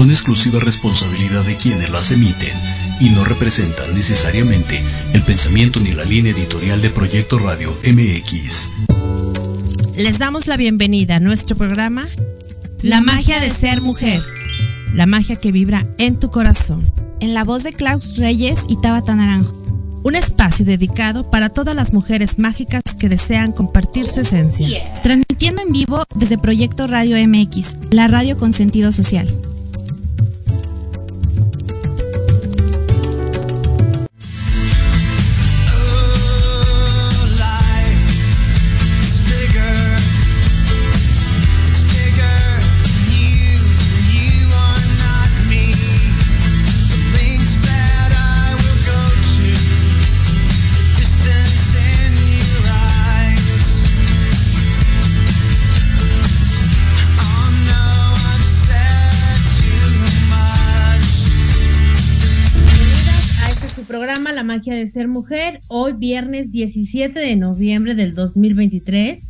son exclusiva responsabilidad de quienes las emiten y no representan necesariamente el pensamiento ni la línea editorial de Proyecto Radio MX. Les damos la bienvenida a nuestro programa La magia de ser mujer, la magia que vibra en tu corazón. En la voz de Klaus Reyes y Tabata Naranjo. Un espacio dedicado para todas las mujeres mágicas que desean compartir su esencia. Transmitiendo en vivo desde Proyecto Radio MX, la radio con sentido social. Ser mujer, hoy viernes 17 de noviembre del 2023.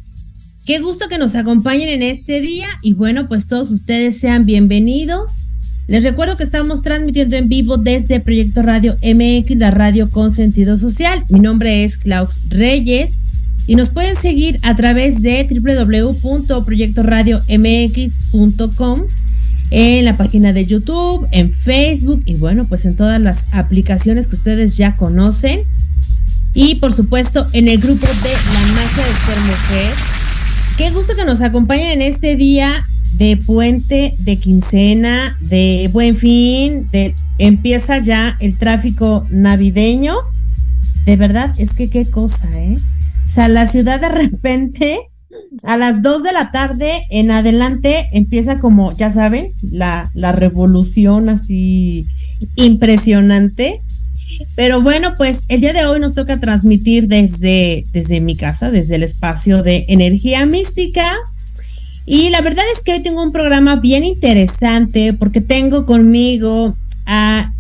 Qué gusto que nos acompañen en este día y bueno, pues todos ustedes sean bienvenidos. Les recuerdo que estamos transmitiendo en vivo desde Proyecto Radio MX, la radio con sentido social. Mi nombre es Klaus Reyes y nos pueden seguir a través de www.proyectoradiomx.com en la página de YouTube, en Facebook y bueno, pues en todas las aplicaciones que ustedes ya conocen. Y por supuesto en el grupo de La Magia de Ser Mujer. Qué gusto que nos acompañen en este día de puente, de quincena, de buen fin, de empieza ya el tráfico navideño. De verdad, es que qué cosa, ¿eh? O sea, la ciudad de repente a las 2 de la tarde en adelante empieza como, ya saben, la, la revolución así impresionante. Pero bueno, pues el día de hoy nos toca transmitir desde, desde mi casa, desde el espacio de energía mística. Y la verdad es que hoy tengo un programa bien interesante porque tengo conmigo a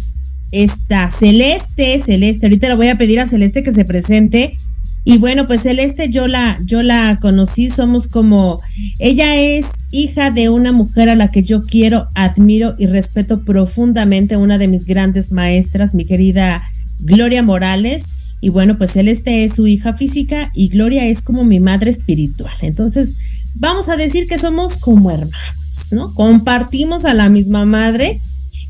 esta Celeste, Celeste, ahorita le voy a pedir a Celeste que se presente y bueno, pues Celeste yo la, yo la conocí, somos como, ella es hija de una mujer a la que yo quiero, admiro y respeto profundamente, una de mis grandes maestras, mi querida Gloria Morales. Y bueno, pues Celeste es su hija física y Gloria es como mi madre espiritual. Entonces, vamos a decir que somos como hermanos, ¿no? Compartimos a la misma madre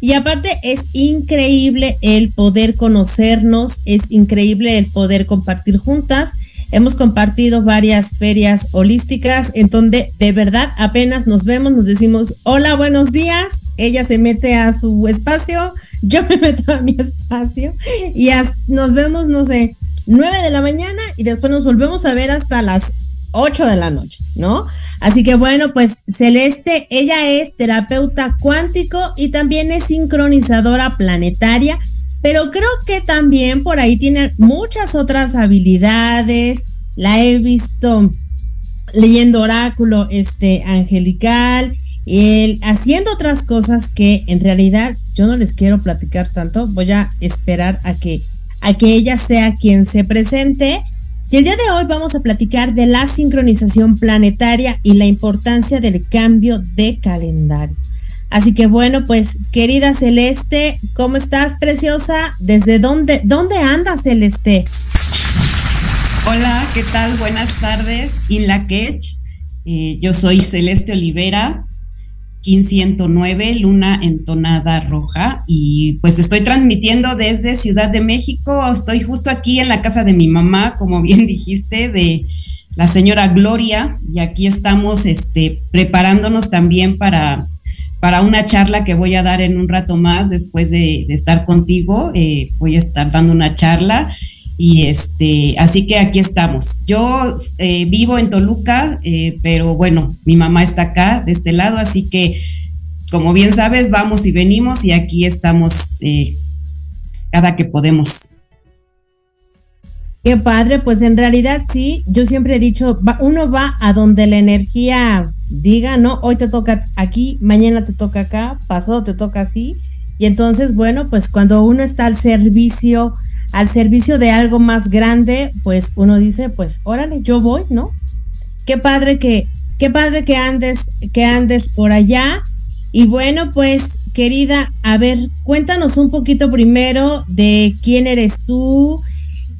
y aparte es increíble el poder conocernos, es increíble el poder compartir juntas. Hemos compartido varias ferias holísticas en donde de verdad apenas nos vemos, nos decimos hola, buenos días. Ella se mete a su espacio, yo me meto a mi espacio y nos vemos, no sé, 9 de la mañana y después nos volvemos a ver hasta las 8 de la noche, ¿no? Así que bueno, pues Celeste, ella es terapeuta cuántico y también es sincronizadora planetaria, pero creo que también por ahí tiene muchas otras habilidades. La he visto leyendo oráculo este angelical, y haciendo otras cosas que en realidad yo no les quiero platicar tanto. Voy a esperar a que a que ella sea quien se presente y el día de hoy vamos a platicar de la sincronización planetaria y la importancia del cambio de calendario. Así que bueno, pues querida Celeste, ¿cómo estás, preciosa? ¿Desde dónde, dónde andas, Celeste? Hola, ¿qué tal? Buenas tardes, In La eh, yo soy Celeste Olivera, 1509, luna entonada roja. Y pues estoy transmitiendo desde Ciudad de México. Estoy justo aquí en la casa de mi mamá, como bien dijiste, de la señora Gloria. Y aquí estamos este, preparándonos también para, para una charla que voy a dar en un rato más después de, estar contigo. Eh, voy a estar dando una charla. Y este, así que aquí estamos. Yo eh, vivo en Toluca, eh, pero bueno, mi mamá está acá, de este lado, así que como bien sabes, vamos y venimos y aquí estamos eh, cada que podemos. Qué padre, pues en realidad sí, yo siempre he dicho, uno va a donde la energía diga, ¿no? Hoy te toca aquí, mañana te toca acá, pasado te toca así. Y entonces, bueno, pues cuando uno está al servicio al servicio de algo más grande, pues uno dice, pues órale, yo voy, ¿no? Qué padre que, qué padre que andes, que andes por allá. Y bueno, pues querida, a ver, cuéntanos un poquito primero de quién eres tú,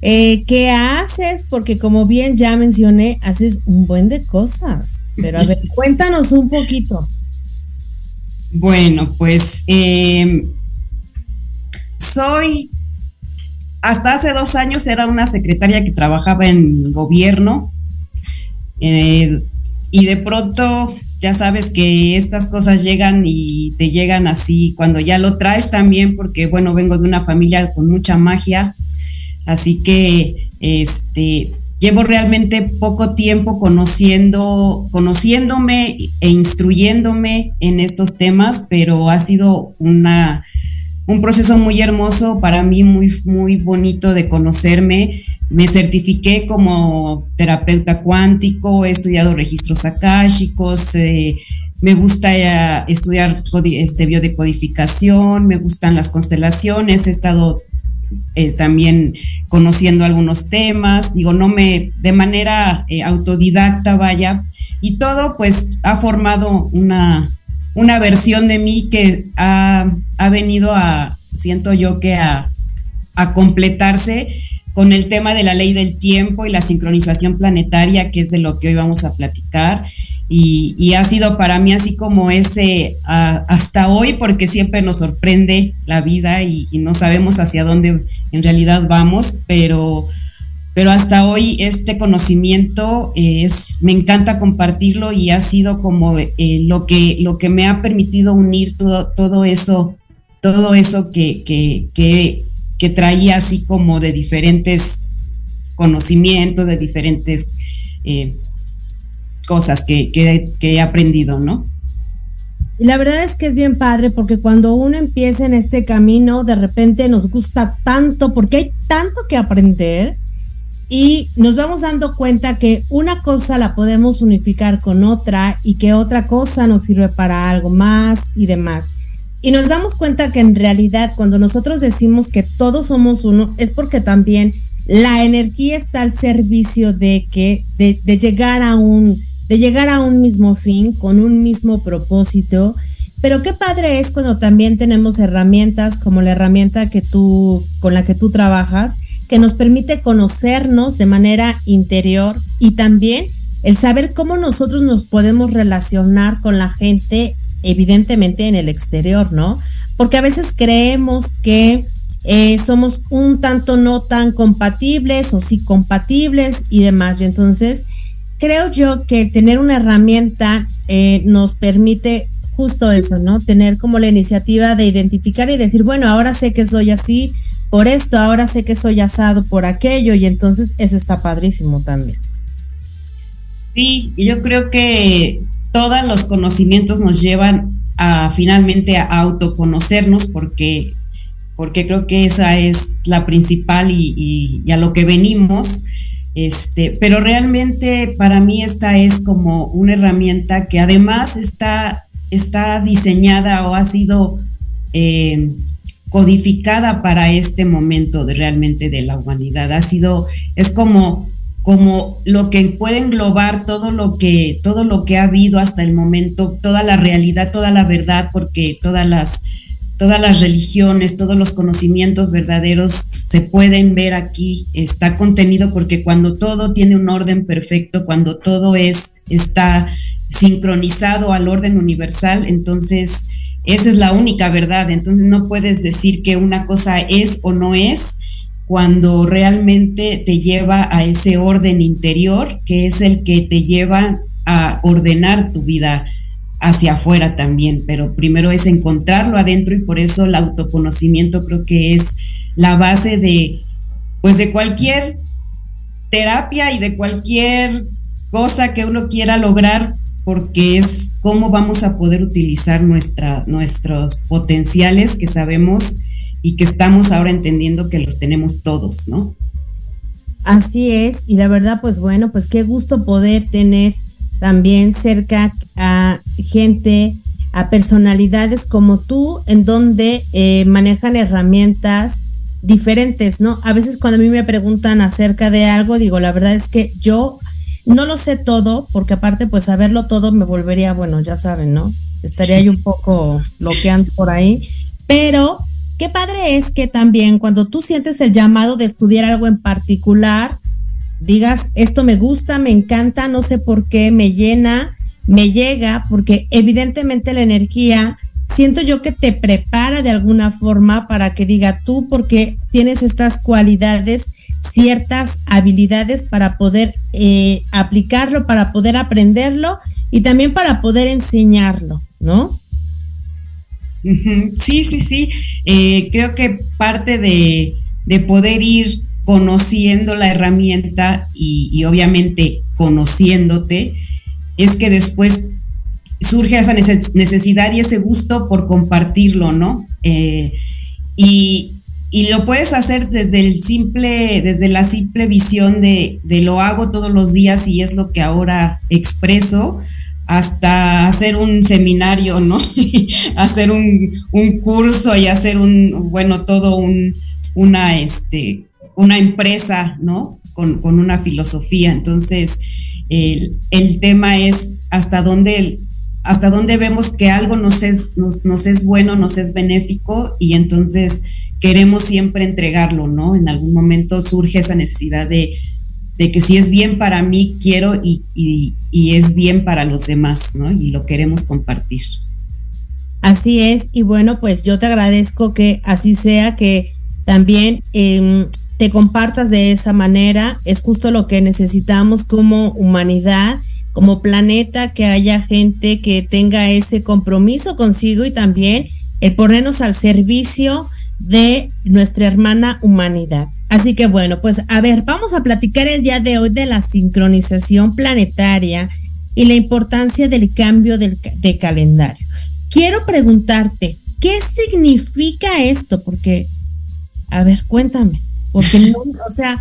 eh, ¿qué haces? Porque como bien ya mencioné, haces un buen de cosas. Pero a ver, cuéntanos un poquito. Bueno, pues eh, soy, hasta hace dos años era una secretaria que trabajaba en gobierno eh, y de pronto ya sabes que estas cosas llegan y te llegan así cuando ya lo traes también porque bueno, vengo de una familia con mucha magia, así que este llevo realmente poco tiempo conociendo, conociéndome e instruyéndome en estos temas, pero ha sido una, un proceso muy hermoso para mí, muy, muy bonito de conocerme. Me certifiqué como terapeuta cuántico, he estudiado registros akáshicos, eh, me gusta eh, estudiar este, biodecodificación, me gustan las constelaciones, he estado eh, también conociendo algunos temas, digo, no me, de manera autodidacta, vaya, y todo pues ha formado una, una versión de mí que ha, venido a, siento yo que a, a completarse con el tema de la ley del tiempo y la sincronización planetaria, que es de lo que hoy vamos a platicar. Y, ha sido para mí así como ese hasta hoy, porque siempre nos sorprende la vida y, no sabemos hacia dónde en realidad vamos, pero, pero hasta hoy este conocimiento es, me encanta compartirlo y ha sido como eh, lo, que, lo que me ha permitido unir todo, todo eso, todo eso que, que traía así como de diferentes conocimientos, de diferentes... Eh, cosas que, he aprendido, ¿no? Y la verdad es que es bien padre porque cuando uno empieza en este camino, de repente nos gusta tanto porque hay tanto que aprender y nos vamos dando cuenta que una cosa la podemos unificar con otra y que otra cosa nos sirve para algo más y demás. Y nos damos cuenta que en realidad cuando nosotros decimos que todos somos uno es porque también la energía está al servicio de que de llegar a un de llegar a un mismo fin, con un mismo propósito. Pero qué padre es cuando también tenemos herramientas como la herramienta que tú, con la que tú trabajas, que nos permite conocernos de manera interior y también el saber cómo nosotros nos podemos relacionar con la gente, evidentemente en el exterior, ¿no? Porque a veces creemos que eh, somos un tanto no tan compatibles o sí compatibles y demás. Y entonces creo yo que tener una herramienta eh, nos permite justo eso, ¿no? Tener como la iniciativa de identificar y decir, bueno, ahora sé que soy así por esto, ahora sé que soy asado por aquello y entonces eso está padrísimo también. Sí, yo creo que todos los conocimientos nos llevan a finalmente a autoconocernos porque porque creo que esa es la principal y a lo que venimos este, pero realmente para mí esta es como una herramienta que además está, está diseñada o ha sido eh, codificada para este momento de realmente de la humanidad. Ha sido, es como, como lo que puede englobar todo lo que, todo lo que ha habido hasta el momento, toda la realidad, toda la verdad, porque todas las todas las religiones, todos los conocimientos verdaderos se pueden ver aquí, está contenido porque cuando todo tiene un orden perfecto, cuando todo es está sincronizado al orden universal, entonces esa es la única verdad, entonces no puedes decir que una cosa es o no es cuando realmente te lleva a ese orden interior que es el que te lleva a ordenar tu vida hacia afuera también, pero primero es encontrarlo adentro y por eso el autoconocimiento creo que es la base de, pues de cualquier terapia y de cualquier cosa que uno quiera lograr, porque es cómo vamos a poder utilizar nuestros potenciales que sabemos y que estamos ahora entendiendo que los tenemos todos, ¿no? Así es, y la verdad, pues bueno, pues qué gusto poder tener también cerca a gente, a personalidades como tú, en donde eh, manejan herramientas diferentes, ¿no? A veces cuando a mí me preguntan acerca de algo, digo, la verdad es que yo no lo sé todo, porque aparte, pues saberlo todo me volvería, bueno, ya saben, ¿no? estaría yo un poco bloqueando por ahí. Pero qué padre es que también cuando tú sientes el llamado de estudiar algo en particular, digas, esto me gusta, me encanta, no sé por qué, me llena, me llega, porque evidentemente la energía, siento yo que te prepara de alguna forma para que diga tú, porque tienes estas cualidades, ciertas habilidades para poder eh, aplicarlo, para poder aprenderlo y también para poder enseñarlo, ¿no? Sí, sí, sí. Eh, creo que parte de, de poder ir conociendo la herramienta y, obviamente conociéndote, es que después surge esa necesidad y ese gusto por compartirlo, ¿no? Eh, y, lo puedes hacer desde el simple, desde la simple visión de, lo hago todos los días y es lo que ahora expreso, hasta hacer un seminario, ¿no? hacer un, un, curso y hacer un, bueno, todo un, una, este, una empresa, ¿no? Con, una filosofía. Entonces, el, tema es hasta dónde, hasta dónde vemos que algo nos es, nos, es bueno, nos es benéfico y entonces queremos siempre entregarlo, ¿no? En algún momento surge esa necesidad de, que si es bien para mí, quiero y, es bien para los demás, ¿no? Y lo queremos compartir. Así es, y bueno, pues yo te agradezco que así sea, que también eh, te compartas de esa manera. Es justo lo que necesitamos como humanidad, como planeta, que haya gente que tenga ese compromiso consigo y también el ponernos al servicio de nuestra hermana humanidad. Así que bueno, pues a ver, vamos a platicar el día de hoy de la sincronización planetaria y la importancia del cambio de calendario. Quiero preguntarte, ¿qué significa esto? Porque, a ver, cuéntame porque no, o sea,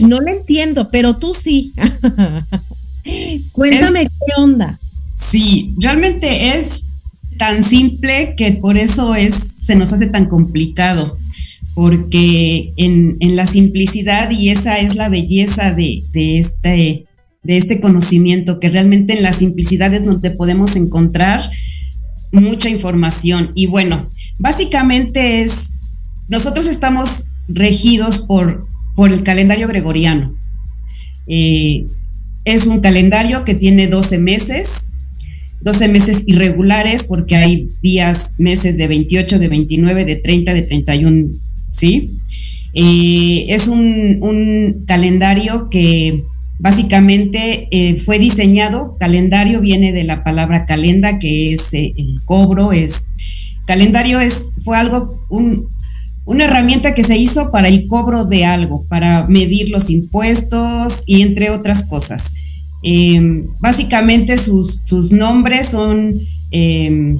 no lo entiendo, pero tú sí. Cuéntame qué onda. Sí, realmente es tan simple que por eso es, se nos hace tan complicado, porque en, la simplicidad, y esa es la belleza de, este, de este conocimiento, que realmente en la simplicidad es donde podemos encontrar mucha información. Y bueno, básicamente es, nosotros estamos regidos por, por el calendario gregoriano. Eh, es un calendario que tiene 12 meses, 12 meses irregulares porque hay días, meses de 28, de 29, de 30, de 31, ¿sí? Eh, es un, calendario que básicamente eh, fue diseñado, calendario viene de la palabra calenda, que es el cobro, es, calendario es, fue algo, un, una herramienta que se hizo para el cobro de algo, para medir los impuestos y entre otras cosas. Em, básicamente sus, nombres son, em,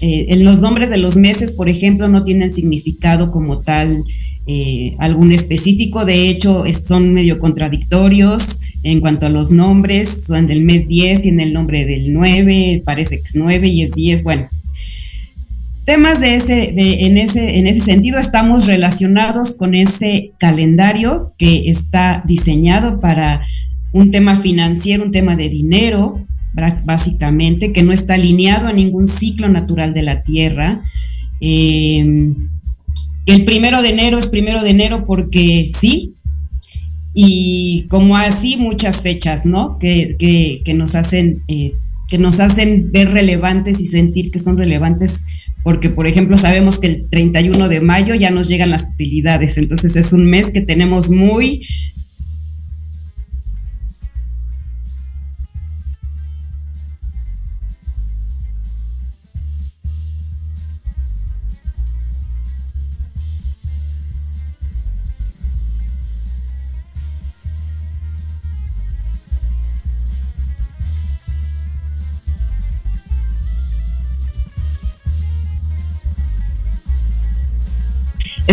eh, en los nombres de los meses, por ejemplo, no tienen significado como tal eh, algún específico, de hecho son medio contradictorios en cuanto a los nombres, son del mes 10, tiene el nombre del 9, parece que es 9 y es 10, bueno, temas de ese, de, en, ese, en ese sentido estamos relacionados con ese calendario que está diseñado para un tema financiero, un tema de dinero, básicamente, que no está alineado a ningún ciclo natural de la Tierra. Em, el primero de enero es primero de enero porque sí, y como así muchas fechas, ¿no? Que, que, nos hacen, que nos hacen ver relevantes y sentir que son relevantes porque por ejemplo sabemos que el 31 de mayo ya nos llegan las utilidades, entonces es un mes que tenemos muy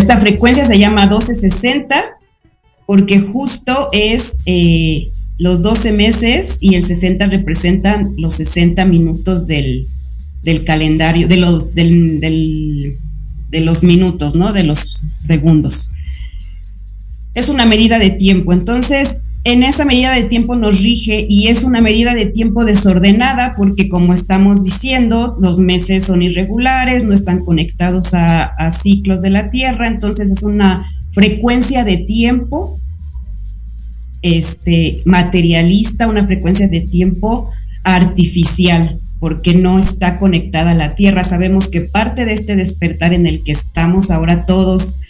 Esta frecuencia se llama 1260 porque justo es eh, los 12 meses y el 60 representan los 60 minutos del, calendario, de los, de los minutos, ¿no? De los segundos. Es una medida de tiempo. Entonces, en esa medida de tiempo nos rige y es una medida de tiempo desordenada porque como estamos diciendo, los meses son irregulares, no están conectados a, ciclos de la Tierra, entonces es una frecuencia de tiempo este, materialista, una frecuencia de tiempo artificial, porque no está conectada a la Tierra. Sabemos que parte de este despertar en el que estamos ahora todos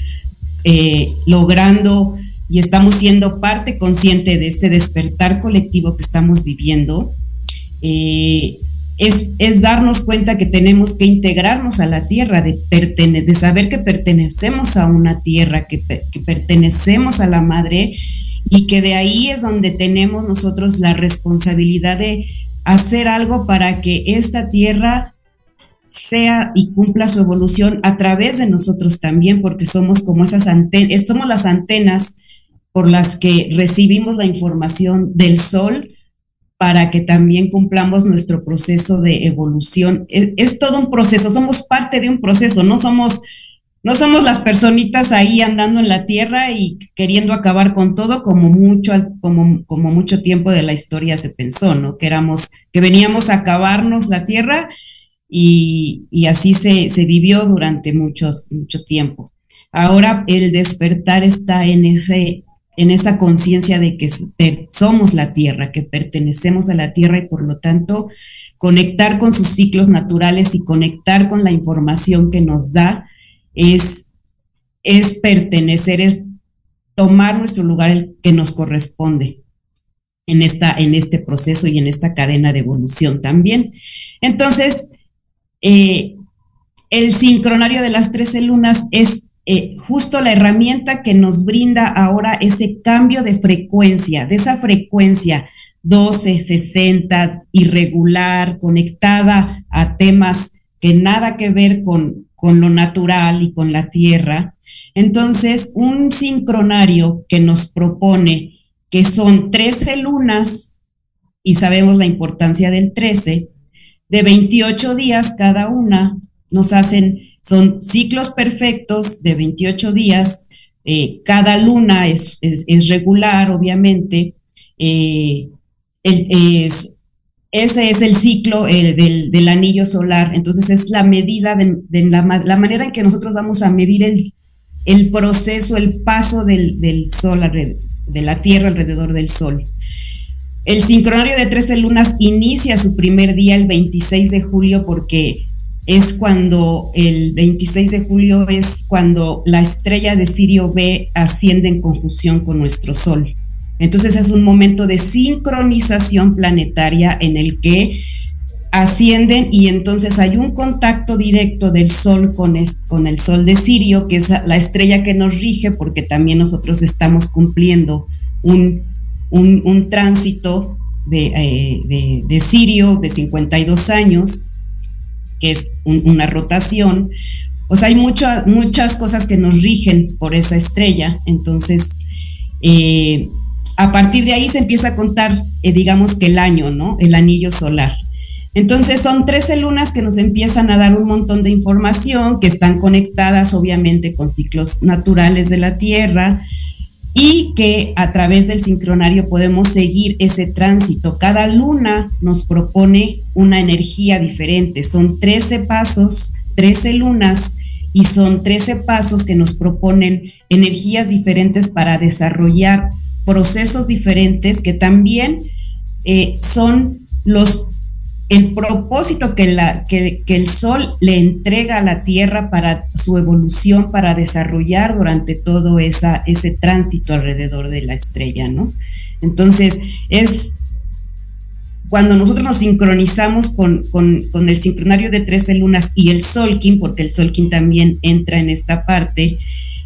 eh, logrando y estamos siendo parte consciente de este despertar colectivo que estamos viviendo, eh, es, darnos cuenta que tenemos que integrarnos a la tierra, de, de saber que pertenecemos a una tierra, que, que pertenecemos a la madre y que de ahí es donde tenemos nosotros la responsabilidad de hacer algo para que esta tierra sea y cumpla su evolución a través de nosotros también, porque somos como esas antenas, somos las antenas por las que recibimos la información del sol para que también cumplamos nuestro proceso de evolución. Es, todo un proceso, somos parte de un proceso, no somos, no somos las personitas ahí andando en la tierra y queriendo acabar con todo como mucho, como, como mucho tiempo de la historia se pensó, ¿no? Que éramos, que veníamos a acabarnos la tierra y, y así se, se vivió durante muchos, mucho tiempo. Ahora el despertar está en ese en esa conciencia de que somos la tierra, que pertenecemos a la tierra y por lo tanto conectar con sus ciclos naturales y conectar con la información que nos da es, es pertenecer, es tomar nuestro lugar el que nos corresponde en, esta, en este proceso y en esta cadena de evolución también. Entonces, eh, el sincronario de las trece lunas es eh, justo la herramienta que nos brinda ahora ese cambio de frecuencia, de esa frecuencia 12, 60, irregular, conectada a temas que nada que ver con, con lo natural y con la tierra. Entonces, un sincronario que nos propone que son 13 lunas, y sabemos la importancia del 13, de 28 días cada una, nos hacen son ciclos perfectos de 28 días, eh, cada luna es, regular, obviamente. Eh, es, ese es el ciclo del, anillo solar, entonces es la medida de, la, manera en que nosotros vamos a medir el, proceso, el paso del sol, de la Tierra alrededor del sol. El sincronario de 13 lunas inicia su primer día el 26 de julio porque es cuando el 26 de julio es cuando la estrella de Sirio B asciende en conjunción con nuestro Sol. Entonces es un momento de sincronización planetaria en el que ascienden y entonces hay un contacto directo del Sol con, con el Sol de Sirio, que es la estrella que nos rige, porque también nosotros estamos cumpliendo un, un, tránsito de, eh, de, de Sirio de 52 años que es una rotación. Sea, hay muchas cosas que nos rigen por esa estrella. Entonces, eh, a partir de ahí se empieza a contar, eh, digamos que el año, ¿no? El anillo solar. Entonces son 13 lunas que nos empiezan a dar un montón de información, que están conectadas obviamente con ciclos naturales de la Tierra, y que a través del sincronario podemos seguir ese tránsito. Cada luna nos propone una energía diferente. Son 13 pasos, 13 lunas y son 13 pasos que nos proponen energías diferentes para desarrollar procesos diferentes que también eh, son los el propósito que, la, que, el sol le entrega a la tierra para su evolución, para desarrollar durante todo esa, ese tránsito alrededor de la estrella, ¿no? Entonces, es cuando nosotros nos sincronizamos con, el sincronario de 13 lunas y el Solkin, porque el Solkin también entra en esta parte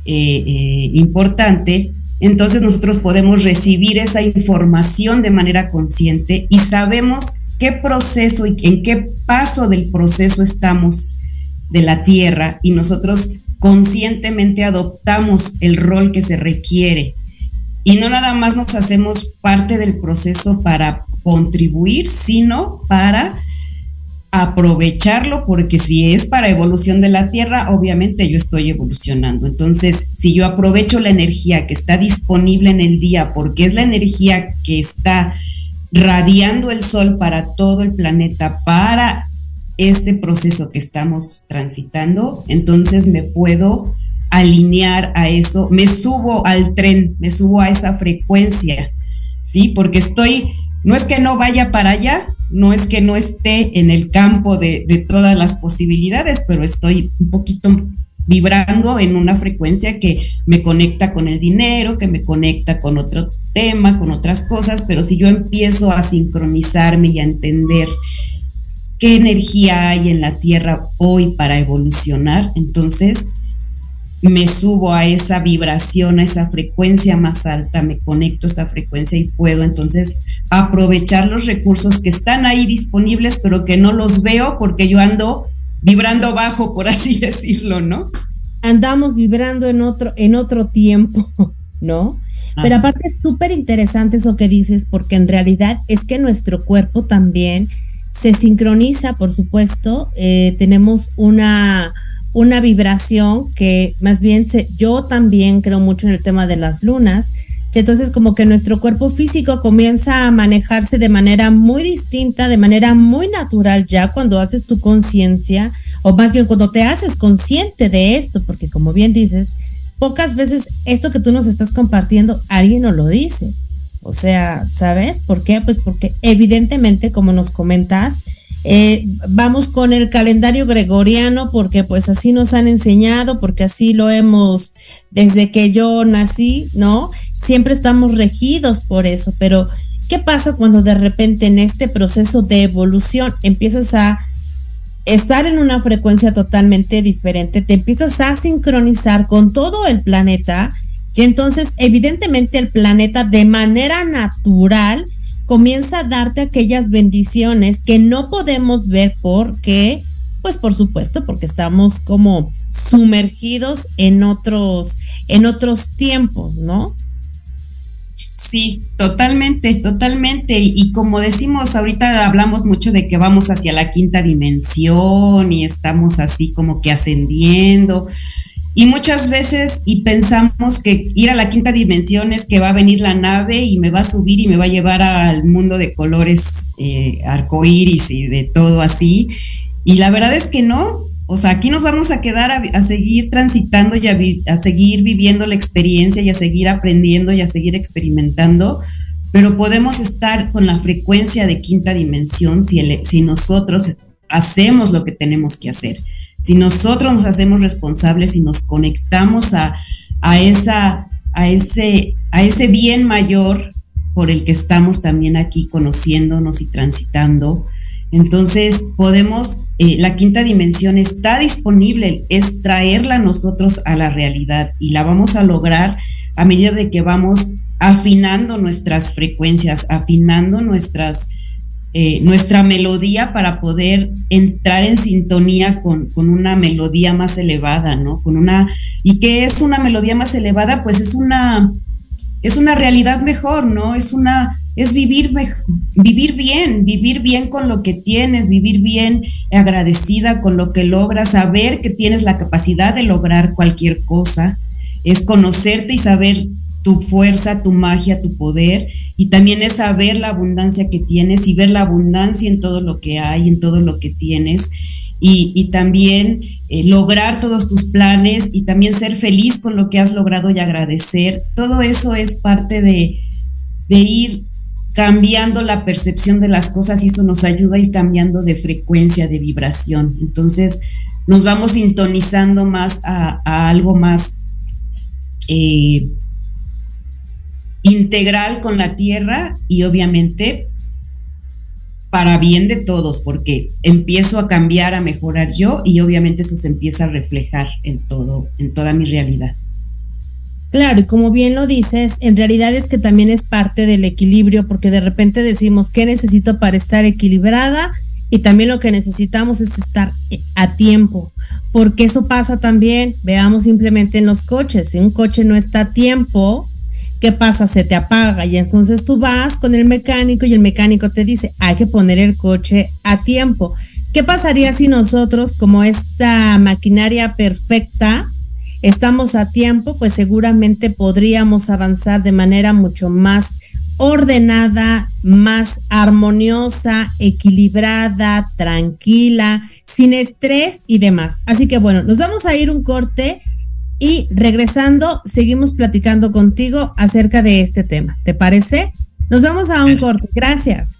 eh, eh, importante, entonces nosotros podemos recibir esa información de manera consciente y sabemos qué proceso y en qué paso del proceso estamos de la tierra y nosotros conscientemente adoptamos el rol que se requiere. Y no nada más nos hacemos parte del proceso para contribuir, sino para aprovecharlo porque si es para evolución de la Tierra, obviamente yo estoy evolucionando. Entonces, si yo aprovecho la energía que está disponible en el día, porque es la energía que está radiando el Sol para todo el planeta, para este proceso que estamos transitando, entonces me puedo alinear a eso, me subo al tren, me subo a esa frecuencia, ¿sí? Porque estoy, no es que no vaya para allá, no es que no esté en el campo de, todas las posibilidades, pero estoy un poquito vibrando en una frecuencia que me conecta con el dinero, que me conecta con otro tema, con otras cosas, pero si yo empiezo a sincronizarme y a entender qué energía hay en la Tierra hoy para evolucionar, entonces me subo a esa vibración, a esa frecuencia más alta, me conecto a esa frecuencia y puedo entonces aprovechar los recursos que están ahí disponibles, pero que no los veo porque yo ando vibrando bajo, por así decirlo, ¿no? Andamos vibrando en otro, en otro tiempo, ¿no? Pero aparte es súper interesante eso que dices, porque en realidad es que nuestro cuerpo también se sincroniza, por supuesto, eh, tenemos una una vibración que más bien se, yo también creo mucho en el tema de las lunas, que entonces como que nuestro cuerpo físico comienza a manejarse de manera muy distinta, de manera muy natural ya cuando haces tu conciencia, o más bien cuando te haces consciente de esto, porque como bien dices, pocas veces esto que tú nos estás compartiendo, alguien nos lo dice. O sea, ¿sabes? ¿Por qué? Pues porque evidentemente, como nos comentas, eh, vamos con el calendario gregoriano porque pues así nos han enseñado, porque así lo hemos desde que yo nací, ¿no? Siempre estamos regidos por eso, pero ¿qué pasa cuando de repente en este proceso de evolución empiezas a estar en una frecuencia totalmente diferente, te empiezas a sincronizar con todo el planeta y entonces evidentemente el planeta de manera natural comienza a darte aquellas bendiciones que no podemos ver porque, pues por supuesto, porque estamos como sumergidos en otros, en otros tiempos, ¿no? Sí, totalmente, totalmente. Y, como decimos, ahorita hablamos mucho de que vamos hacia la quinta dimensión y estamos así como que ascendiendo. Y muchas veces y pensamos que ir a la quinta dimensión es que va a venir la nave y me va a subir y me va a llevar al mundo de colores eh, arcoíris y de todo así. Y la verdad es que no. O sea, aquí nos vamos a quedar a, seguir transitando y a, seguir viviendo la experiencia y a seguir aprendiendo y a seguir experimentando, pero podemos estar con la frecuencia de quinta dimensión si, si nosotros hacemos lo que tenemos que hacer. Si nosotros nos hacemos responsables y nos conectamos a, esa, a, ese, a ese bien mayor por el que estamos también aquí conociéndonos y transitando, entonces podemos, eh, la quinta dimensión está disponible, es traerla nosotros a la realidad y la vamos a lograr a medida de que vamos afinando nuestras frecuencias, afinando nuestras eh, nuestra melodía para poder entrar en sintonía con, una melodía más elevada, ¿no? Con una, ¿y qué es una melodía más elevada? Pues es una, es una realidad mejor, ¿no? Es una, es vivir, vivir bien, vivir bien con lo que tienes, vivir bien agradecida con lo que logras, saber que tienes la capacidad de lograr cualquier cosa, es conocerte y saber tu fuerza, tu magia, tu poder y también es saber la abundancia que tienes y ver la abundancia en todo lo que hay, en todo lo que tienes y, también eh, lograr todos tus planes y también ser feliz con lo que has logrado y agradecer. Todo eso es parte de, ir cambiando la percepción de las cosas y eso nos ayuda a ir cambiando de frecuencia, de vibración. Entonces nos vamos sintonizando más a, algo más eh, integral con la tierra y obviamente para bien de todos, porque empiezo a cambiar, a mejorar yo y obviamente eso se empieza a reflejar en todo, en toda mi realidad. Claro, y como bien lo dices, en realidad es que también es parte del equilibrio, porque de repente decimos, ¿qué necesito para estar equilibrada? Y también lo que necesitamos es estar a tiempo, porque eso pasa también, veamos simplemente en los coches, si un coche no está a tiempo, ¿qué pasa? Se te apaga y entonces tú vas con el mecánico y el mecánico te dice, hay que poner el coche a tiempo. ¿qué pasaría si nosotros, como esta maquinaria perfecta, estamos a tiempo? Pues seguramente podríamos avanzar de manera mucho más ordenada, más armoniosa, equilibrada, tranquila, sin estrés y demás. Así que bueno, nos vamos a ir un corte y regresando seguimos platicando contigo acerca de este tema. ¿Te parece? Nos vamos a un corte. Gracias.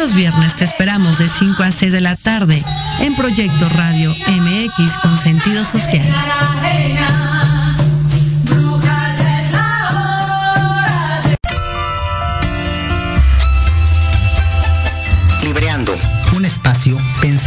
Los viernes te esperamos de 5 a 6 de la tarde en Proyecto Radio MX con sentido social.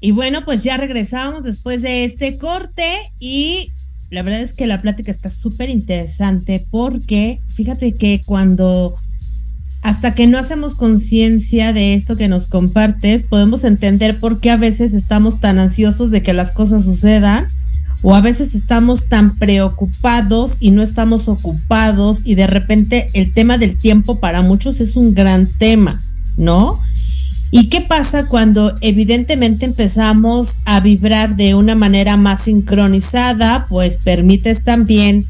Y bueno, pues ya regresamos después de este corte y la verdad es que la plática está súper interesante porque fíjate que cuando hasta que no hacemos conciencia de esto que nos compartes, podemos entender por qué a veces estamos tan ansiosos de que las cosas sucedan o a veces estamos tan preocupados y no estamos ocupados y de repente el tema del tiempo para muchos es un gran tema, ¿no? ¿Y qué pasa cuando evidentemente empezamos a vibrar de una manera más sincronizada? Pues permites también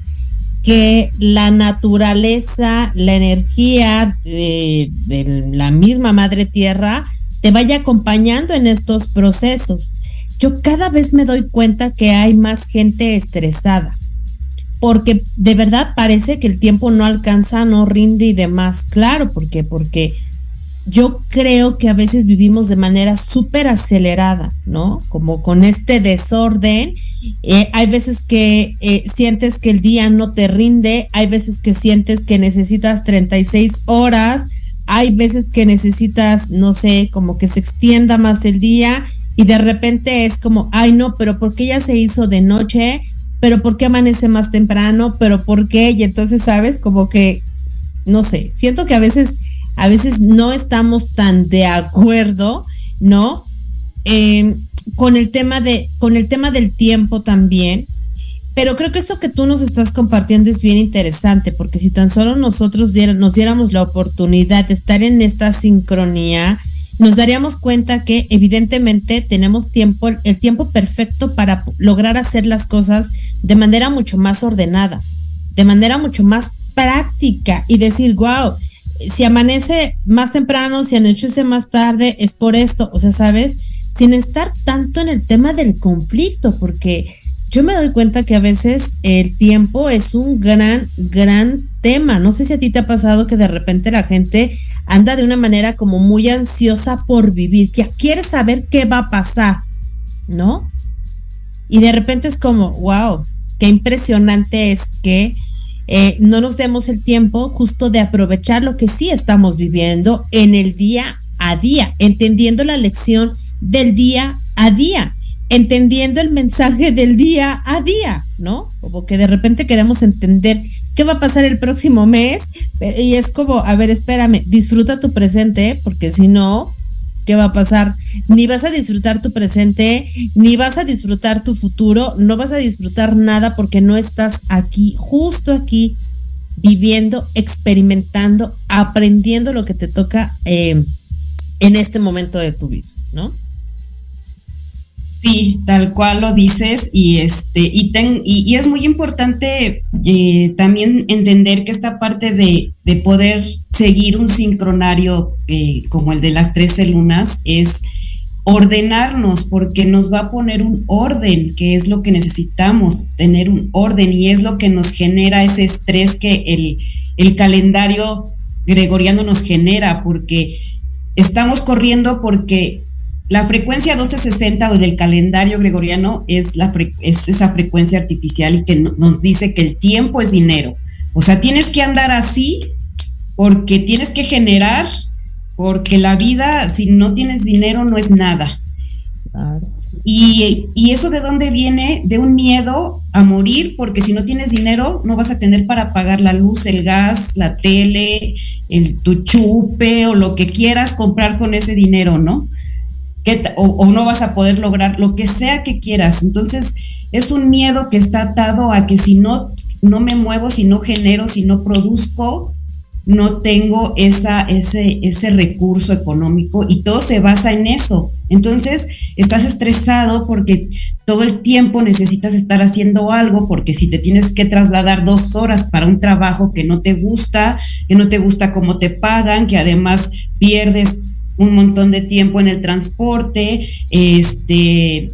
que la naturaleza, la energía de, la misma madre tierra te vaya acompañando en estos procesos. Yo cada vez me doy cuenta que hay más gente estresada, porque de verdad parece que el tiempo no alcanza, no rinde y demás. Claro, porque porque yo creo que a veces vivimos de manera súper acelerada, ¿no? Como con este desorden. Eh, hay veces que eh, sientes que el día no te rinde, hay veces que sientes que necesitas 36 horas, hay veces que necesitas, no sé, como que se extienda más el día y de repente es como, ay no, pero ¿por qué ya se hizo de noche? ¿Pero por qué amanece más temprano? ¿Pero por qué? Y entonces, ¿sabes? Como que no sé, siento que a veces, a veces no estamos tan de acuerdo, ¿no? Em, con el tema de, con el tema del tiempo también. Pero creo que esto que tú nos estás compartiendo es bien interesante, porque si tan solo nosotros nos diéramos la oportunidad de estar en esta sincronía, nos daríamos cuenta que evidentemente tenemos tiempo, el tiempo perfecto para lograr hacer las cosas de manera mucho más ordenada, de manera mucho más práctica y decir, wow, si amanece más temprano, si anochece más tarde, es por esto, o sea, ¿sabes? Sin estar tanto en el tema del conflicto, porque yo me doy cuenta que a veces el tiempo es un gran, gran tema. No sé si a ti te ha pasado que de repente la gente anda de una manera como muy ansiosa por vivir, que quiere saber qué va a pasar, ¿no? Y de repente es como, wow, qué impresionante es que eh, no nos demos el tiempo justo de aprovechar lo que sí estamos viviendo en el día a día, entendiendo la lección del día a día entendiendo el mensaje del día a día, ¿no? Como que de repente queremos entender qué va a pasar el próximo mes y es como, a ver, espérame, disfruta tu presente, porque si no, ¿qué va a pasar? Ni vas a disfrutar tu presente, ni vas a disfrutar tu futuro, no vas a disfrutar nada porque no estás aquí, justo aquí, viviendo, experimentando, aprendiendo lo que te toca eh, en este momento de tu vida, ¿no? Sí, tal cual lo dices y este y, ten, y, es muy importante eh, también entender que esta parte de, poder seguir un sincronario eh, como el de las 13 lunas es ordenarnos porque nos va a poner un orden, que es lo que necesitamos, tener un orden y es lo que nos genera ese estrés que el, el calendario gregoriano nos genera porque estamos corriendo porque la frecuencia 1260 o del calendario gregoriano es, la es esa frecuencia artificial y que nos dice que el tiempo es dinero. O sea, tienes que andar así porque tienes que generar, porque la vida, si no tienes dinero, no es nada. Y, y, eso de dónde viene? De un miedo a morir, porque si no tienes dinero, no vas a tener para pagar la luz, el gas, la tele, el tu chupe o lo que quieras comprar con ese dinero, ¿no? O, no vas a poder lograr lo que sea que quieras. Entonces, es un miedo que está atado a que si no, no me muevo, si no genero, si no produzco, no tengo esa, ese, ese recurso económico y todo se basa en eso. Entonces, estás estresado porque todo el tiempo necesitas estar haciendo algo, porque si te tienes que trasladar dos horas para un trabajo que no te gusta, que no te gusta cómo te pagan, que además pierdes un montón de tiempo en el transporte, este,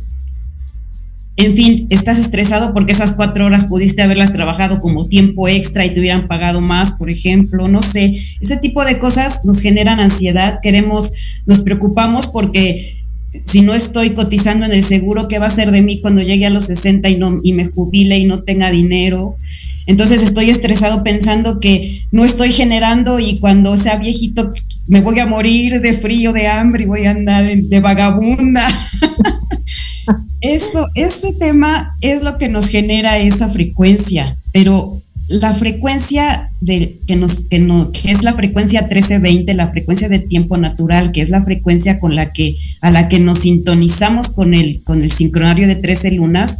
en fin, estás estresado porque esas cuatro horas pudiste haberlas trabajado como tiempo extra y te hubieran pagado más, por ejemplo, no sé, ese tipo de cosas nos generan ansiedad, queremos, nos preocupamos porque si no estoy cotizando en el seguro, ¿qué va a ser de mí cuando llegue a los 60 y, no, y me jubile y no tenga dinero? Entonces estoy estresado pensando que no estoy generando y cuando sea viejito me voy a morir de frío, de hambre y voy a andar de vagabunda. Eso, ese tema es lo que nos genera esa frecuencia, pero la frecuencia de, que, nos, que, no, que es la frecuencia 1320, la frecuencia de tiempo natural, que es la frecuencia con la que, a la que nos sintonizamos con el, con el sincronario de 13 lunas,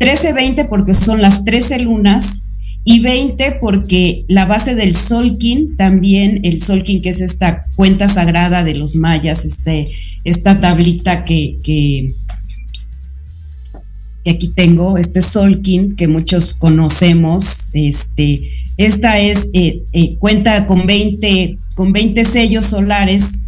1320 porque son las 13 lunas y 20 porque la base del Solkin, también el Solkin, que es esta cuenta sagrada de los mayas, este, esta tablita que, que, aquí tengo, este Solkin que muchos conocemos, este, esta es eh, eh, cuenta con 20, con 20 sellos solares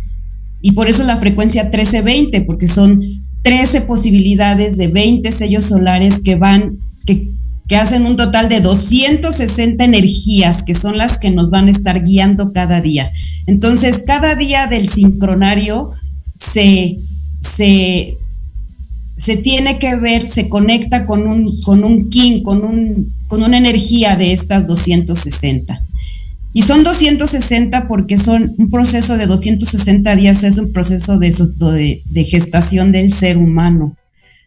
y por eso la frecuencia 1320, porque son 13 posibilidades de 20 sellos solares que van, que que hacen un total de 260 energías, que son las que nos van a estar guiando cada día. Entonces, cada día del sincronario se, se, se tiene que ver, se conecta con un, con un king, con, un, con una energía de estas 260. Y son 260 porque son un proceso de 260 días, es un proceso de, de, de gestación del ser humano.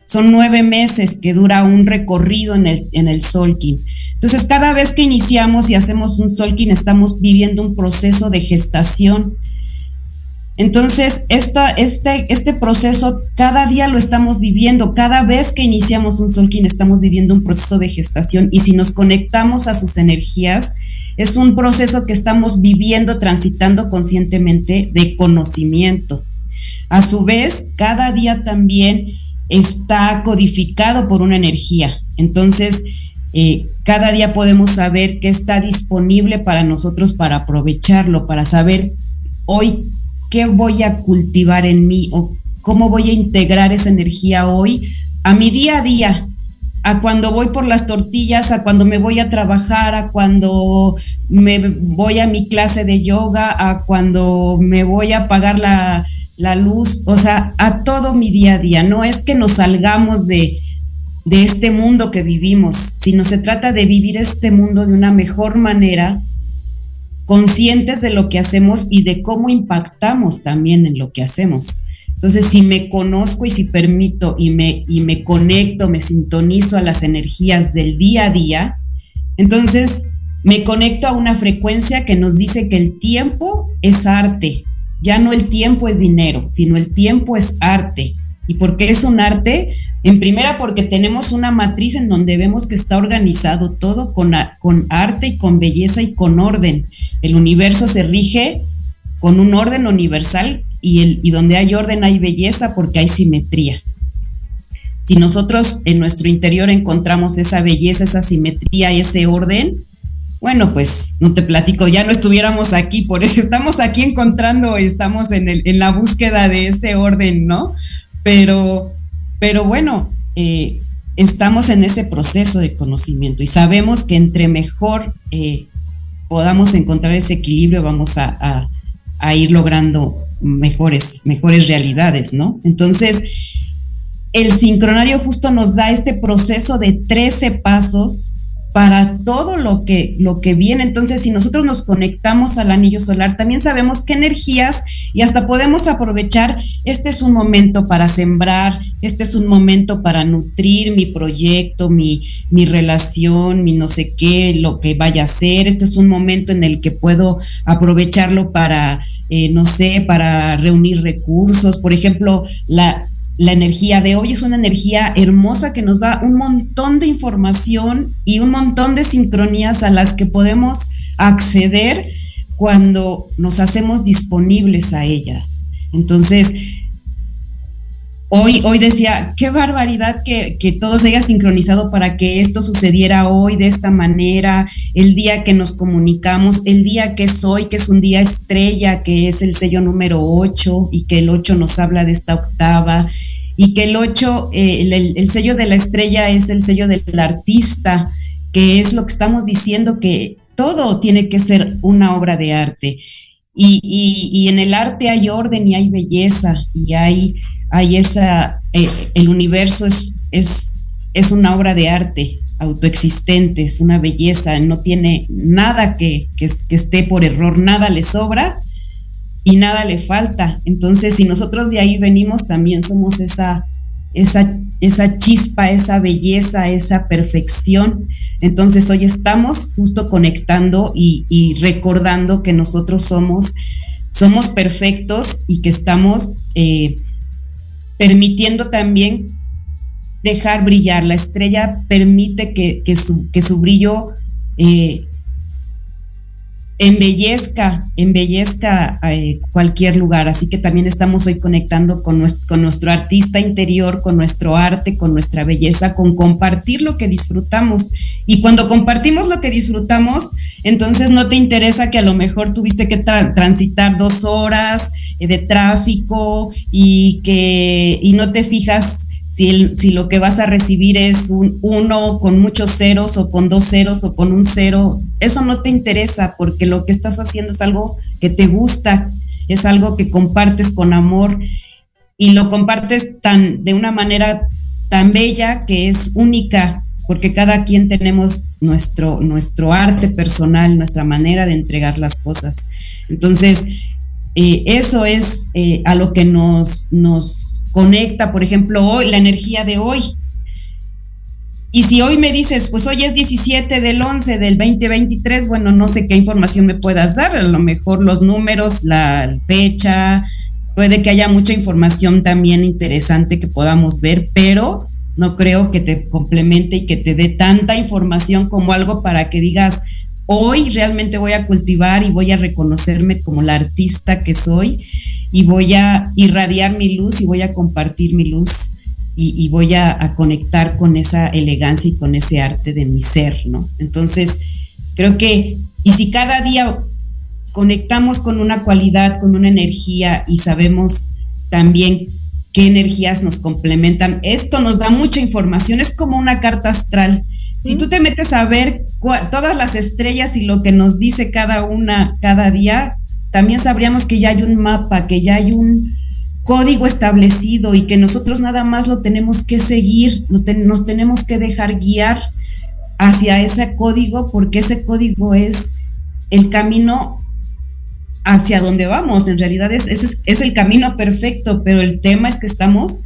Son nueve meses que dura un recorrido en el, en el Solkin. Entonces, cada vez que iniciamos y hacemos un Solkin, estamos viviendo un proceso de gestación. Entonces, esta, este, este proceso cada día lo estamos viviendo, cada vez que iniciamos un Solkin estamos viviendo un proceso de gestación y si nos conectamos a sus energías, es un proceso que estamos viviendo, transitando conscientemente de conocimiento. A su vez, cada día también está codificado por una energía. Entonces, eh, cada día podemos saber qué está disponible para nosotros para aprovecharlo, para saber hoy qué voy a cultivar en mí o cómo voy a integrar esa energía hoy a mi día a día, a cuando voy por las tortillas, a cuando me voy a trabajar, a cuando me voy a mi clase de yoga, a cuando me voy a pagar la, la luz, o sea, a todo mi día a día. No es que nos salgamos de, de este mundo que vivimos, sino se trata de vivir este mundo de una mejor manera, conscientes de lo que hacemos y de cómo impactamos también en lo que hacemos. Entonces, si me conozco y si permito y me, y me conecto, me sintonizo a las energías del día a día, entonces me conecto a una frecuencia que nos dice que el tiempo es arte. Ya no el tiempo es dinero, sino el tiempo es arte. ¿Y por qué es un arte? En primera, porque tenemos una matriz en donde vemos que está organizado todo con, con arte y con belleza y con orden. El universo se rige con un orden universal y, el, y donde hay orden hay belleza porque hay simetría. Si nosotros en nuestro interior encontramos esa belleza, esa simetría, ese orden, bueno, pues no te platico, ya no estuviéramos aquí, por eso estamos aquí encontrando, estamos en, el, en la búsqueda de ese orden, ¿no? Pero, pero bueno, eh, estamos en ese proceso de conocimiento y sabemos que entre mejor eh, podamos encontrar ese equilibrio, vamos a, a ir logrando mejores, mejores realidades, ¿no? Entonces, el sincronario justo nos da este proceso de 13 pasos para todo lo que, lo que viene. Entonces, si nosotros nos conectamos al anillo solar, también sabemos qué energías y hasta podemos aprovechar, este es un momento para sembrar, este es un momento para nutrir mi proyecto, mi, mi relación, mi no sé qué, lo que vaya a ser. Este es un momento en el que puedo aprovecharlo para, eh, no sé, para reunir recursos. Por ejemplo, la, la energía de hoy es una energía hermosa que nos da un montón de información y un montón de sincronías a las que podemos acceder cuando nos hacemos disponibles a ella. Entonces, Hoy, hoy decía, qué barbaridad que, que, todo se haya sincronizado para que esto sucediera hoy de esta manera, el día que nos comunicamos, el día que es hoy, que es un día estrella, que es el sello número 8 y que el 8 nos habla de esta octava y que el 8, eh, el, el sello de la estrella es el sello del artista, que es lo que estamos diciendo que todo tiene que ser una obra de arte. Y, y, y, en el arte hay orden y hay belleza y hay hay esa, eh, el universo es, es, es una obra de arte autoexistente, es una belleza, no tiene nada que, que, esté por error, nada le sobra y nada le falta. Entonces, si nosotros de ahí venimos, también somos esa, esa, esa chispa, esa belleza, esa perfección. Entonces, hoy estamos justo conectando y, y recordando que nosotros somos, somos perfectos y que estamos eh, permitiendo también dejar brillar. La estrella permite que, que, su, que su, brillo eh, embellezca, embellezca eh, cualquier lugar. Así que también estamos hoy conectando con nuestro, con nuestro, artista interior, con nuestro arte, con nuestra belleza, con compartir lo que disfrutamos. Y cuando compartimos lo que disfrutamos, entonces no te interesa que a lo mejor tuviste que tra transitar dos horas eh, de tráfico y que y no te fijas si, lo que vas a recibir es un uno con muchos ceros o con dos ceros o con un cero, eso no te interesa porque lo que estás haciendo es algo que te gusta, es algo que compartes con amor y lo compartes tan de una manera tan bella que es única porque cada quien tenemos nuestro nuestro arte personal, nuestra manera de entregar las cosas. Entonces, eh, eso es eh, a lo que nos conecta, por ejemplo, hoy, la energía de hoy. y si hoy me dices, pues hoy es 17 del 11 del 2023, bueno, no sé qué información me puedas dar, a lo mejor los números, la fecha, puede que haya mucha información también interesante que podamos ver, pero no creo que te complemente y que te dé tanta información como algo para que digas, hoy realmente voy a cultivar y voy a reconocerme como la artista que soy y voy a irradiar mi luz y voy a compartir mi luz y, voy a, conectar con esa elegancia y con ese arte de mi ser, ¿no? Entonces, creo que, y si cada día conectamos con una cualidad, con una energía y sabemos también qué energías nos complementan, esto nos da mucha información, es como una carta astral. Si tú te metes a ver todas las estrellas y lo que nos dice cada una cada día, también sabríamos que ya hay un mapa, que ya hay un, código establecido y que nosotros nada más lo tenemos que seguir, nos tenemos que dejar guiar hacia ese código porque ese código es el camino hacia donde vamos. En realidad es, es, el camino perfecto, pero el tema es que estamos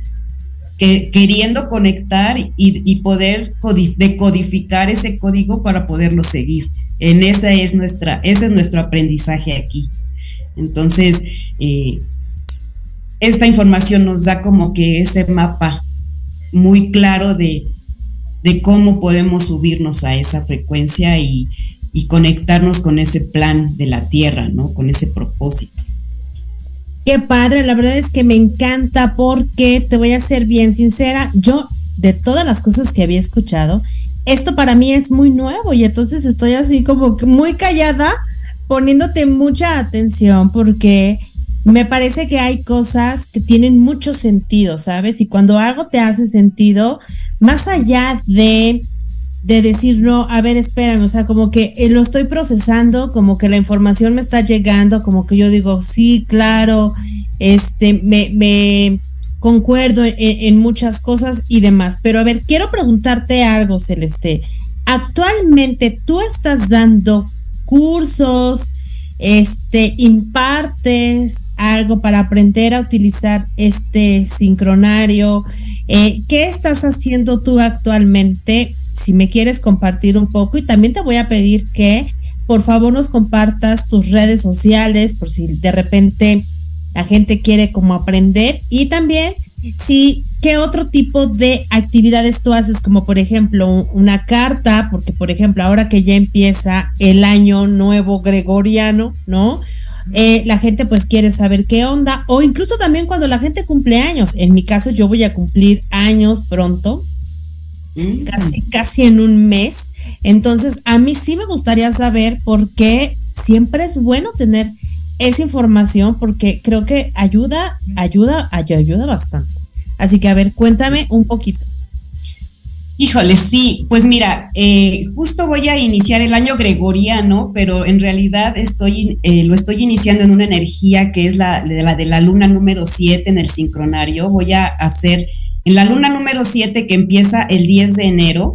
queriendo conectar y, poder decodificar ese código para poderlo seguir. En esa es nuestra, ese es nuestro aprendizaje aquí. Entonces, eh, esta información nos da como que ese mapa muy claro de, cómo podemos subirnos a esa frecuencia y, conectarnos con ese plan de la Tierra, ¿no? Con ese propósito. Qué padre, la verdad es que me encanta porque te voy a ser bien sincera, yo de todas las cosas que había escuchado, esto para mí es muy nuevo y entonces estoy así como muy callada poniéndote mucha atención porque me parece que hay cosas que tienen mucho sentido, ¿sabes? Y cuando algo te hace sentido, más allá de, de decir, no, a ver, espérame, o sea, como que eh, lo estoy procesando, como que la información me está llegando, como que yo digo, sí, claro, este, me, me concuerdo en, en muchas cosas y demás. Pero a ver, quiero preguntarte algo, Celeste. Actualmente tú estás dando cursos, este, impartes algo para aprender a utilizar este sincronario. Eh, ¿Qué estás haciendo tú actualmente? Si me quieres compartir un poco y también te voy a pedir que por favor nos compartas tus redes sociales por si de repente la gente quiere como aprender y también si qué otro tipo de actividades tú haces como por ejemplo una carta porque por ejemplo ahora que ya empieza el año nuevo gregoriano no eh, la gente pues quiere saber qué onda, o incluso también cuando la gente cumple años. En mi caso yo voy a cumplir años pronto, mm. casi, casi en un mes. Entonces a mí sí me gustaría saber por qué siempre es bueno tener esa información porque creo que ayuda, ayuda, ayuda bastante. Así que a ver, cuéntame un poquito. Híjole, sí, pues mira, eh, justo voy a iniciar el año gregoriano, pero en realidad estoy, eh, lo estoy iniciando en una energía que es la, la de la luna número 7 en el sincronario. Voy a hacer en la luna número 7 que empieza el 10 de enero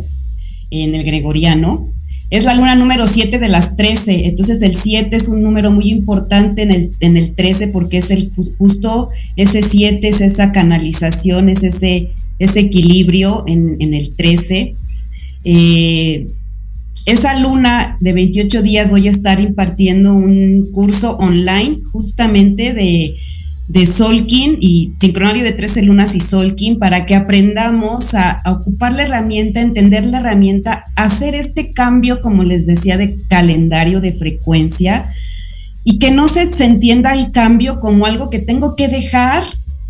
en el gregoriano. Es la luna número 7 de las 13, entonces el 7 es un número muy importante en el, en el 13 porque es el justo ese 7 es esa canalización, es ese ese equilibrio en, el 13. Eh, esa luna de 28 días voy a estar impartiendo un curso online justamente de, de Solkin y sincronario de 13 lunas y Solkin para que aprendamos a, ocupar la herramienta, entender la herramienta, hacer este cambio, como les decía, de calendario, de frecuencia y que no se, se entienda el cambio como algo que tengo que dejar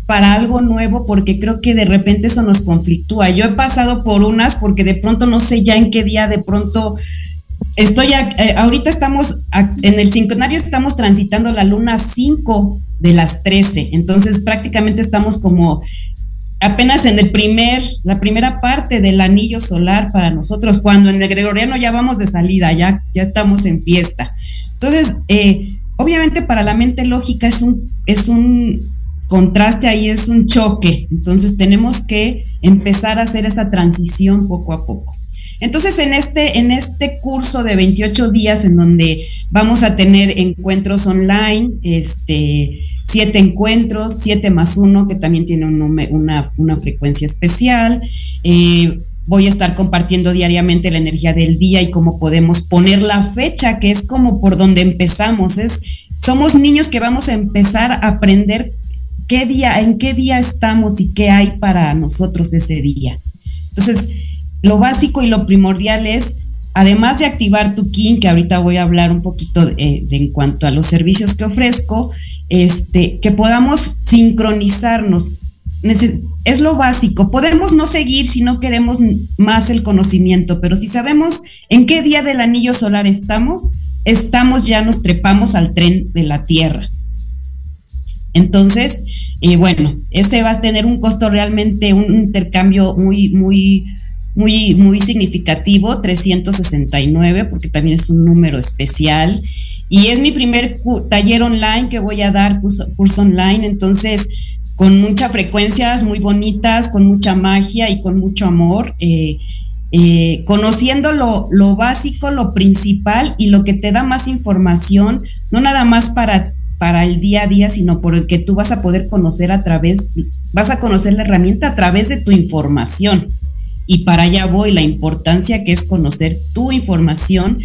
para algo nuevo porque creo que de repente eso nos conflictúa. Yo he pasado por unas porque de pronto no sé ya en qué día de pronto estoy, eh, ahorita estamos, en el sincronario estamos transitando la luna 5 de las 13, entonces prácticamente estamos como apenas en el primer, la primera parte del anillo solar para nosotros, cuando en el gregoriano ya vamos de salida, ya, ya estamos en fiesta. Entonces, eh, obviamente para la mente lógica es un, es un contraste ahí es un choque. Entonces tenemos que empezar a hacer esa transición poco a poco. Entonces, en este, en este curso de 28 días, en donde vamos a tener encuentros online, este, siete encuentros, siete más uno, que también tiene un una, una frecuencia especial. Eh, voy a estar compartiendo diariamente la energía del día y cómo podemos poner la fecha, que es como por donde empezamos. Es, somos niños que vamos a empezar a aprender qué día, en qué día estamos y qué hay para nosotros ese día. Entonces, lo básico y lo primordial es, además de activar tu KIN, que ahorita voy a hablar un poquito de, en cuanto a los servicios que ofrezco, este, que podamos sincronizarnos es lo básico. Podemos no seguir si no queremos más el conocimiento, pero si sabemos en qué día del anillo solar estamos, estamos ya nos trepamos al tren de la Tierra. Entonces, eh, bueno, este va a tener un costo realmente, un intercambio muy, muy, muy, muy significativo, 369, porque también es un número especial. Y es mi primer taller online que voy a dar, curso online. Entonces, con muchas frecuencias muy bonitas, con mucha magia y con mucho amor, eh, eh, conociendo lo, lo, básico, lo principal y lo que te da más información, no nada más para, para el día a día, sino por el que tú vas a poder conocer a través, vas a conocer la herramienta a través de tu información. Y para allá voy, la importancia que es conocer tu información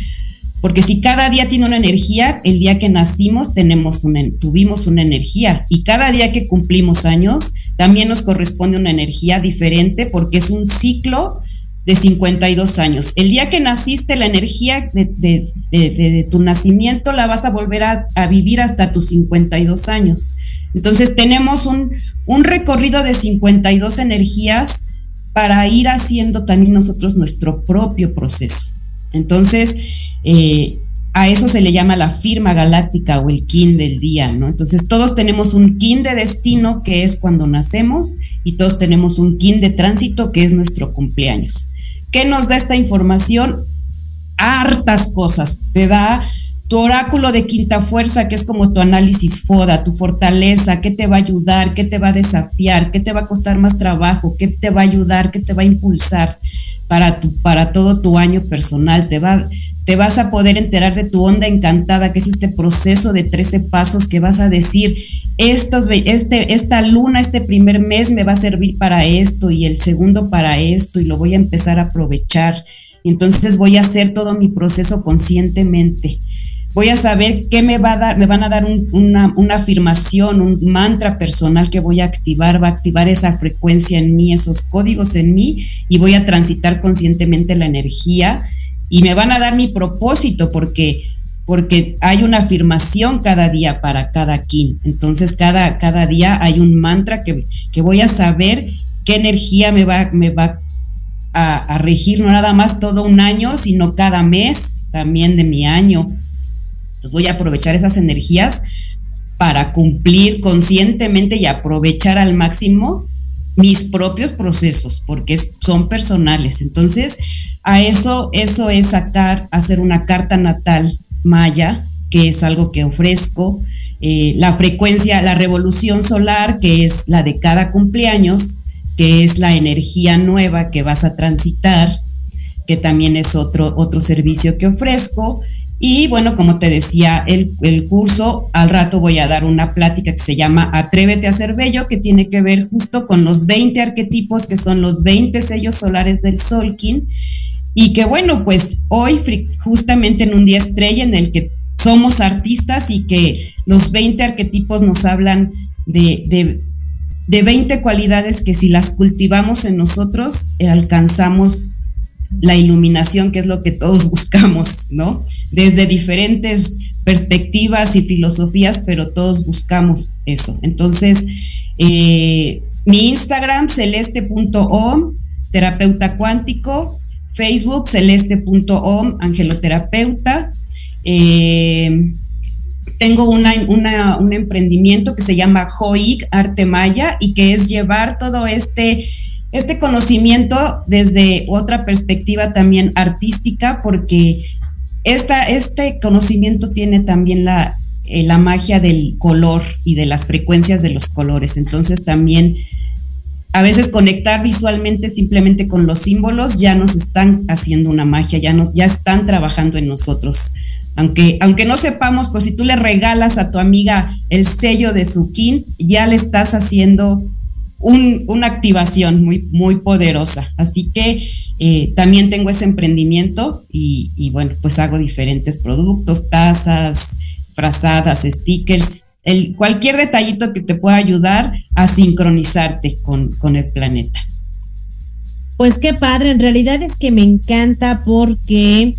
porque si cada día tiene una energía, el día que nacimos tenemos una, tuvimos una energía y cada día que cumplimos años también nos corresponde una energía diferente porque es un ciclo de 52 años. El día que naciste, la energía de, tu nacimiento la vas a volver a, vivir hasta tus 52 años. Entonces tenemos un, un recorrido de 52 energías para ir haciendo también nosotros nuestro propio proceso. Entonces, eh, a eso se le llama la firma galáctica o el kin del día, ¿no? Entonces todos tenemos un kin de destino que es cuando nacemos y todos tenemos un kin de tránsito que es nuestro cumpleaños. ¿Qué nos da esta información? Hartas cosas. Te da tu oráculo de quinta fuerza, que es como tu análisis FODA, tu fortaleza, qué te va a ayudar, qué te va a desafiar, qué te va a costar más trabajo, qué te va a ayudar, qué te va a impulsar para, tu, para todo tu año personal. Te va te vas a poder enterar de tu onda encantada, que es este proceso de 13 pasos que vas a decir, estos, este, esta luna, este primer mes me va a servir para esto y el segundo para esto y lo voy a empezar a aprovechar. entonces voy a hacer todo mi proceso conscientemente. Voy a saber qué me va a dar, me van a dar una, afirmación, un mantra personal que voy a activar, va a activar esa frecuencia en mí, esos códigos en mí y voy a transitar conscientemente la energía y me van a dar mi propósito porque porque hay una afirmación cada día para cada kin. Entonces, cada, cada día hay un mantra que, voy a saber qué energía me va, me va a, regir, no nada más todo un año, sino cada mes también de mi año. Entonces, voy a aprovechar esas energías para cumplir conscientemente y aprovechar al máximo mis propios procesos, porque son personales. Entonces, a eso, eso es sacar, hacer una carta natal maya, que es algo que ofrezco, eh, la frecuencia, la revolución solar, que es la de cada cumpleaños, que es la energía nueva que vas a transitar, que también es otro, otro servicio que ofrezco. Y bueno, como te decía, el, el, curso, al rato voy a dar una plática que se llama Atrévete a ser bello, que tiene que ver justo con los 20 arquetipos, que son los 20 sellos solares del Solkin, y que bueno, pues hoy justamente en un día estrella en el que somos artistas y que los 20 arquetipos nos hablan de, de, de 20 cualidades que si las cultivamos en nosotros eh, alcanzamos la iluminación, que es lo que todos buscamos, ¿no? Desde diferentes perspectivas y filosofías, pero todos buscamos eso. Entonces, eh, mi Instagram, celeste.om, terapeuta cuántico, Facebook, celeste.om, angeloterapeuta. Eh, tengo un emprendimiento que se llama JOIC Arte Maya y que es llevar todo este, este conocimiento desde otra perspectiva también artística, porque esta, este conocimiento tiene también la, eh, la magia del color y de las frecuencias de los colores. Entonces también a veces conectar visualmente simplemente con los símbolos ya nos están haciendo una magia, ya nos ya están trabajando en nosotros. Aunque, aunque no sepamos, pues si tú le regalas a tu amiga el sello de su kin, ya le estás haciendo una activación muy, muy poderosa. Así que eh, también tengo ese emprendimiento y, bueno, pues hago diferentes productos, tazas, frazadas, stickers, el, cualquier detallito que te pueda ayudar a sincronizarte con, con el planeta. Pues qué padre, en realidad es que me encanta porque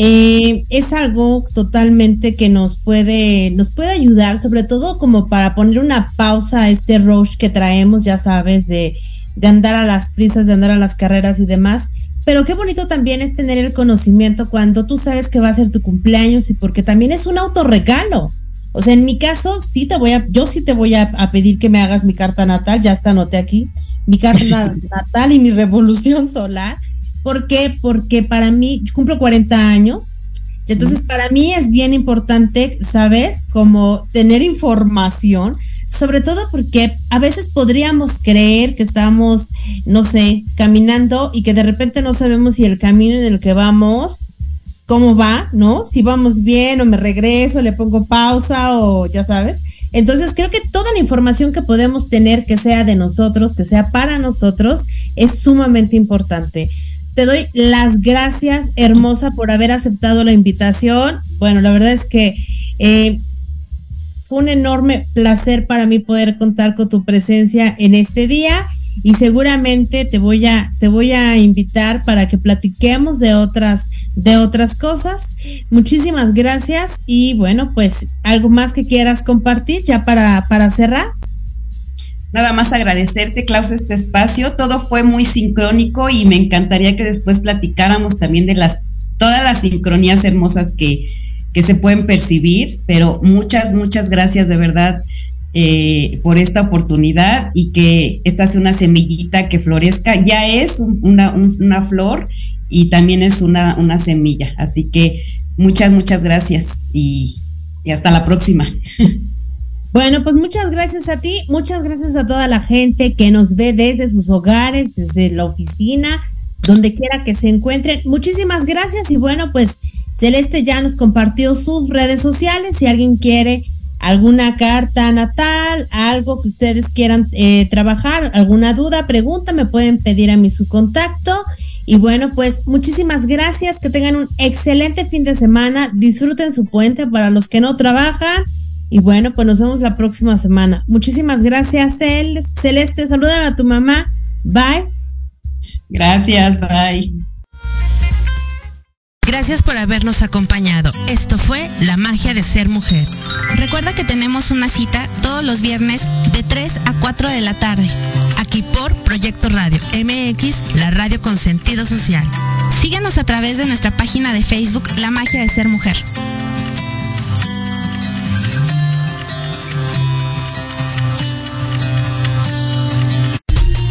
eh, es algo totalmente que nos puede, nos puede ayudar, sobre todo como para poner una pausa a este rush que traemos, ya sabes, de, de andar a las prisas, de andar a las carreras y demás. Pero qué bonito también es tener el conocimiento cuando tú sabes que va a ser tu cumpleaños y porque también es un autorregalo. O sea, en mi caso, sí te voy a, yo sí te voy a, a pedir que me hagas mi carta natal, ya está, anoté aquí, mi carta natal y mi revolución solar ¿Por qué? Porque para mí, yo cumplo 40 años, entonces para mí es bien importante, ¿sabes? Como tener información, sobre todo porque a veces podríamos creer que estamos, no sé, caminando y que de repente no sabemos si el camino en el que vamos, cómo va, ¿no? Si vamos bien o me regreso, le pongo pausa o ya sabes. Entonces creo que toda la información que podemos tener que sea de nosotros, que sea para nosotros, es sumamente importante. Te doy las gracias, hermosa, por haber aceptado la invitación. Bueno, la verdad es que eh, fue un enorme placer para mí poder contar con tu presencia en este día y seguramente te voy a te voy a invitar para que platiquemos de otras de otras cosas. Muchísimas gracias y bueno, pues algo más que quieras compartir ya para para cerrar. Nada más agradecerte, Klaus, este espacio. Todo fue muy sincrónico y me encantaría que después platicáramos también de las todas las sincronías hermosas que, que se pueden percibir. Pero muchas, muchas gracias de verdad eh, por esta oportunidad y que esta sea una semillita que florezca. Ya es una, una flor y también es una, una semilla. Así que muchas, muchas gracias y hasta la próxima. Bueno, pues muchas gracias a ti, muchas gracias a toda la gente que nos ve desde sus hogares, desde la oficina, donde quiera que se encuentren. Muchísimas gracias y bueno, pues Celeste ya nos compartió sus redes sociales. Si alguien quiere alguna carta natal, algo que ustedes quieran eh, trabajar, alguna duda, pregunta, me pueden pedir a mí su contacto. Y bueno, pues muchísimas gracias, que tengan un excelente fin de semana, disfruten su puente para los que no trabajan y bueno, pues nos vemos la próxima semana. Muchísimas gracias, Celeste. Salúdame a tu mamá. Bye. Gracias, bye. Gracias por habernos acompañado. Esto fue La magia de ser mujer. Recuerda que tenemos una cita todos los viernes de 3 a 4 de la tarde, aquí por Proyecto Radio MX, la radio con sentido social. Síguenos a través de nuestra página de Facebook La magia de ser mujer.